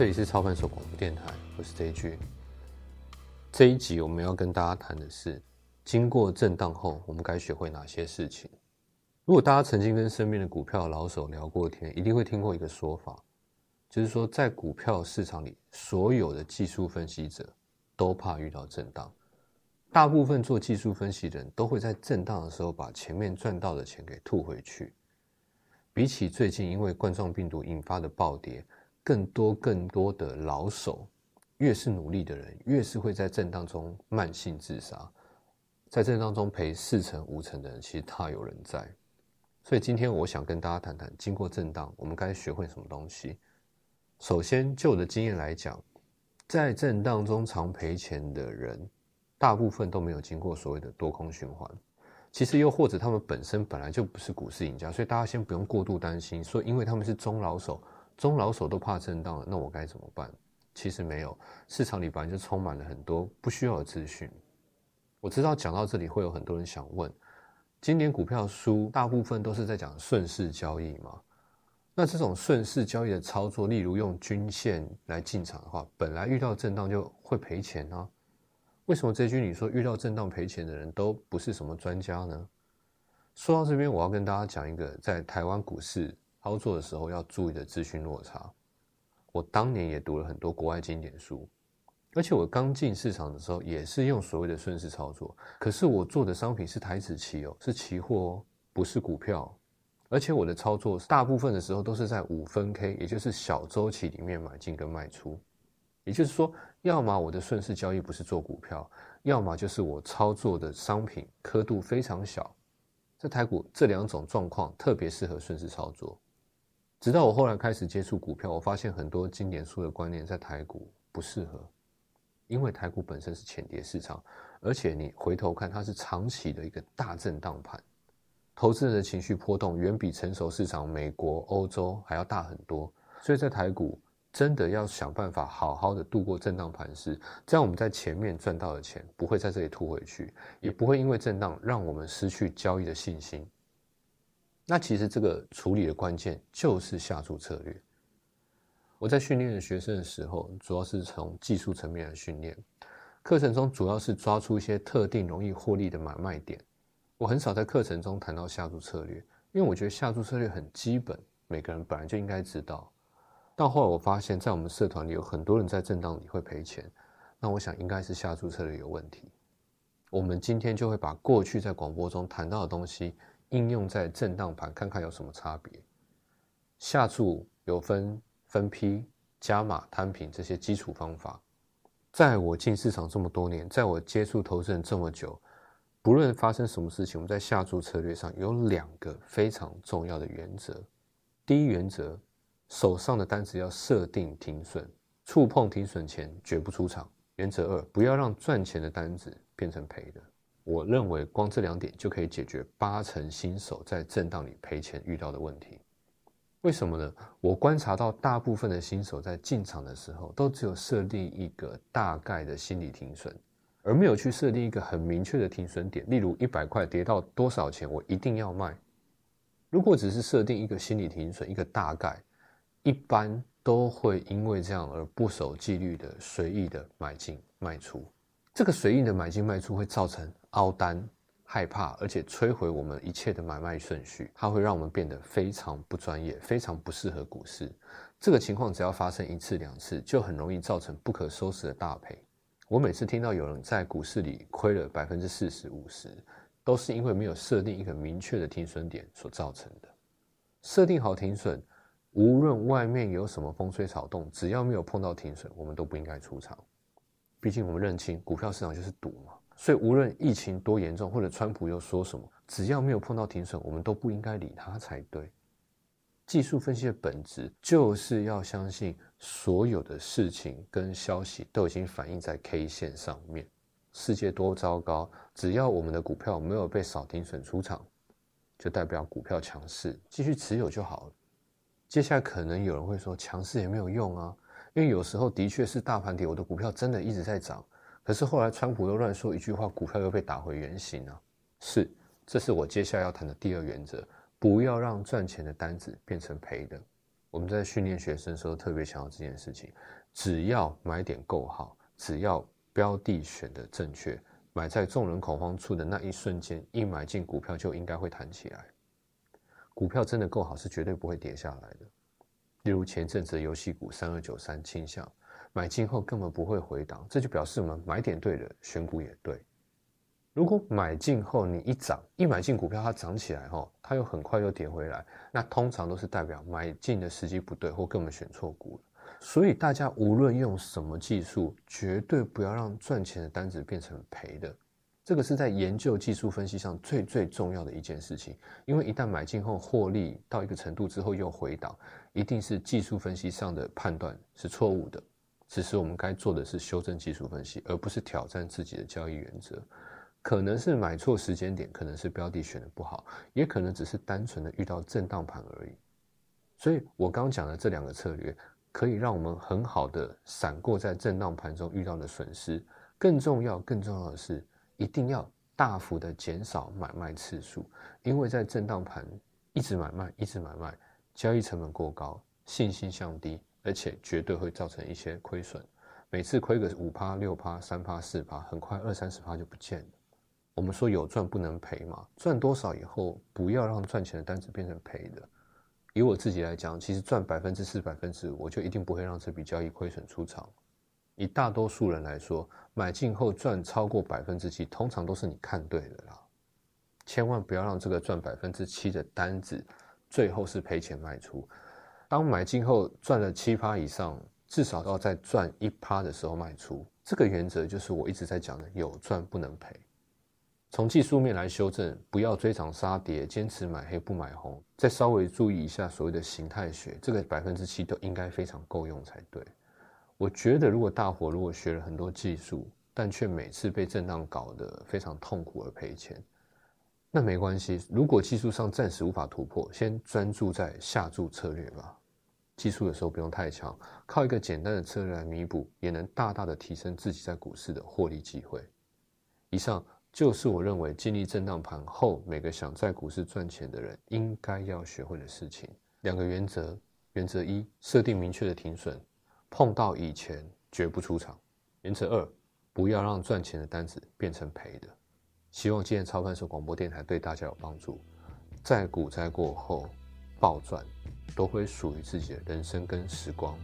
这里是操盘手广播电台，我是 J G。这一集我们要跟大家谈的是，经过震荡后，我们该学会哪些事情？如果大家曾经跟身边的股票老手聊过天，一定会听过一个说法，就是说在股票市场里，所有的技术分析者都怕遇到震荡。大部分做技术分析的人都会在震荡的时候把前面赚到的钱给吐回去。比起最近因为冠状病毒引发的暴跌，更多更多的老手，越是努力的人，越是会在震荡中慢性自杀。在震荡中赔四成五成的人，其实大有人在。所以今天我想跟大家谈谈，经过震荡，我们该学会什么东西。首先，就我的经验来讲，在震荡中常赔钱的人。大部分都没有经过所谓的多空循环，其实又或者他们本身本来就不是股市赢家，所以大家先不用过度担心，说因为他们是中老手，中老手都怕震荡了，那我该怎么办？其实没有，市场里本来就充满了很多不需要的资讯。我知道讲到这里会有很多人想问，今年股票输大部分都是在讲顺势交易吗？那这种顺势交易的操作，例如用均线来进场的话，本来遇到震荡就会赔钱啊？为什么这句你说遇到震荡赔钱的人都不是什么专家呢？说到这边，我要跟大家讲一个在台湾股市操作的时候要注意的资讯落差。我当年也读了很多国外经典书，而且我刚进市场的时候也是用所谓的顺势操作。可是我做的商品是台子期哦，是期货哦，不是股票。而且我的操作大部分的时候都是在五分 K，也就是小周期里面买进跟卖出。也就是说。要么我的顺势交易不是做股票，要么就是我操作的商品刻度非常小。在台股这两种状况特别适合顺势操作。直到我后来开始接触股票，我发现很多经典书的观念在台股不适合，因为台股本身是浅跌市场，而且你回头看它是长期的一个大震荡盘，投资人的情绪波动远比成熟市场美国、欧洲还要大很多，所以在台股。真的要想办法好好的度过震荡盘势，这样我们在前面赚到的钱不会在这里吐回去，也不会因为震荡让我们失去交易的信心。那其实这个处理的关键就是下注策略。我在训练学生的时候，主要是从技术层面来训练，课程中主要是抓出一些特定容易获利的买卖点。我很少在课程中谈到下注策略，因为我觉得下注策略很基本，每个人本来就应该知道。到后来，我发现，在我们社团里有很多人在震荡里会赔钱，那我想应该是下注策略有问题。我们今天就会把过去在广播中谈到的东西应用在震荡盘，看看有什么差别。下注有分分批、加码、摊平这些基础方法。在我进市场这么多年，在我接触投资人这么久，不论发生什么事情，我们在下注策略上有两个非常重要的原则。第一原则。手上的单子要设定停损，触碰停损前绝不出场。原则二，不要让赚钱的单子变成赔的。我认为光这两点就可以解决八成新手在震荡里赔钱遇到的问题。为什么呢？我观察到大部分的新手在进场的时候，都只有设定一个大概的心理停损，而没有去设定一个很明确的停损点。例如一百块跌到多少钱，我一定要卖。如果只是设定一个心理停损，一个大概。一般都会因为这样而不守纪律的随意的买进卖出，这个随意的买进卖出会造成凹单、害怕，而且摧毁我们一切的买卖顺序。它会让我们变得非常不专业，非常不适合股市。这个情况只要发生一次两次，就很容易造成不可收拾的大赔。我每次听到有人在股市里亏了百分之四十五十，都是因为没有设定一个明确的停损点所造成的。设定好停损。无论外面有什么风吹草动，只要没有碰到停损，我们都不应该出场。毕竟我们认清股票市场就是赌嘛，所以无论疫情多严重，或者川普又说什么，只要没有碰到停损，我们都不应该理他才对。技术分析的本质就是要相信所有的事情跟消息都已经反映在 K 线上面。世界多糟糕，只要我们的股票没有被扫停损出场，就代表股票强势，继续持有就好了。接下来可能有人会说强势也没有用啊，因为有时候的确是大盘跌，我的股票真的一直在涨，可是后来川普又乱说一句话，股票又被打回原形啊。是，这是我接下来要谈的第二原则，不要让赚钱的单子变成赔的。我们在训练学生的时候特别强调这件事情：只要买点够好，只要标的选的正确，买在众人恐慌处的那一瞬间，一买进股票就应该会弹起来。股票真的够好，是绝对不会跌下来的。例如前阵子游戏股三二九三倾向，买进后根本不会回档，这就表示我们买点对了，选股也对。如果买进后你一涨，一买进股票它涨起来后，它又很快又跌回来，那通常都是代表买进的时机不对，或根本选错股了。所以大家无论用什么技术，绝对不要让赚钱的单子变成赔的。这个是在研究技术分析上最最重要的一件事情，因为一旦买进后获利到一个程度之后又回档，一定是技术分析上的判断是错误的。只是我们该做的是修正技术分析，而不是挑战自己的交易原则。可能是买错时间点，可能是标的选的不好，也可能只是单纯的遇到震荡盘而已。所以我刚讲的这两个策略，可以让我们很好的闪过在震荡盘中遇到的损失。更重要、更重要的是。一定要大幅的减少买卖次数，因为在震荡盘一直买卖，一直买卖，交易成本过高，信心降低，而且绝对会造成一些亏损。每次亏个五趴、六趴、三趴、四趴，很快二三十趴就不见了。我们说有赚不能赔嘛，赚多少以后，不要让赚钱的单子变成赔的。以我自己来讲，其实赚百分之四、百分之五，我就一定不会让这笔交易亏损出场。以大多数人来说，买进后赚超过百分之七，通常都是你看对了啦。千万不要让这个赚百分之七的单子，最后是赔钱卖出。当买进后赚了七趴以上，至少要在赚一趴的时候卖出。这个原则就是我一直在讲的，有赚不能赔。从技术面来修正，不要追涨杀跌，坚持买黑不买红。再稍微注意一下所谓的形态学，这个百分之七都应该非常够用才对。我觉得，如果大伙如果学了很多技术，但却每次被震荡搞得非常痛苦而赔钱，那没关系。如果技术上暂时无法突破，先专注在下注策略吧。技术的时候不用太强，靠一个简单的策略来弥补，也能大大的提升自己在股市的获利机会。以上就是我认为经历震荡盘后，每个想在股市赚钱的人应该要学会的事情。两个原则：原则一，设定明确的停损。碰到以前绝不出场。原则二，不要让赚钱的单子变成赔的。希望今天操盘手广播电台对大家有帮助。在股灾过后，暴赚都会属于自己的人生跟时光。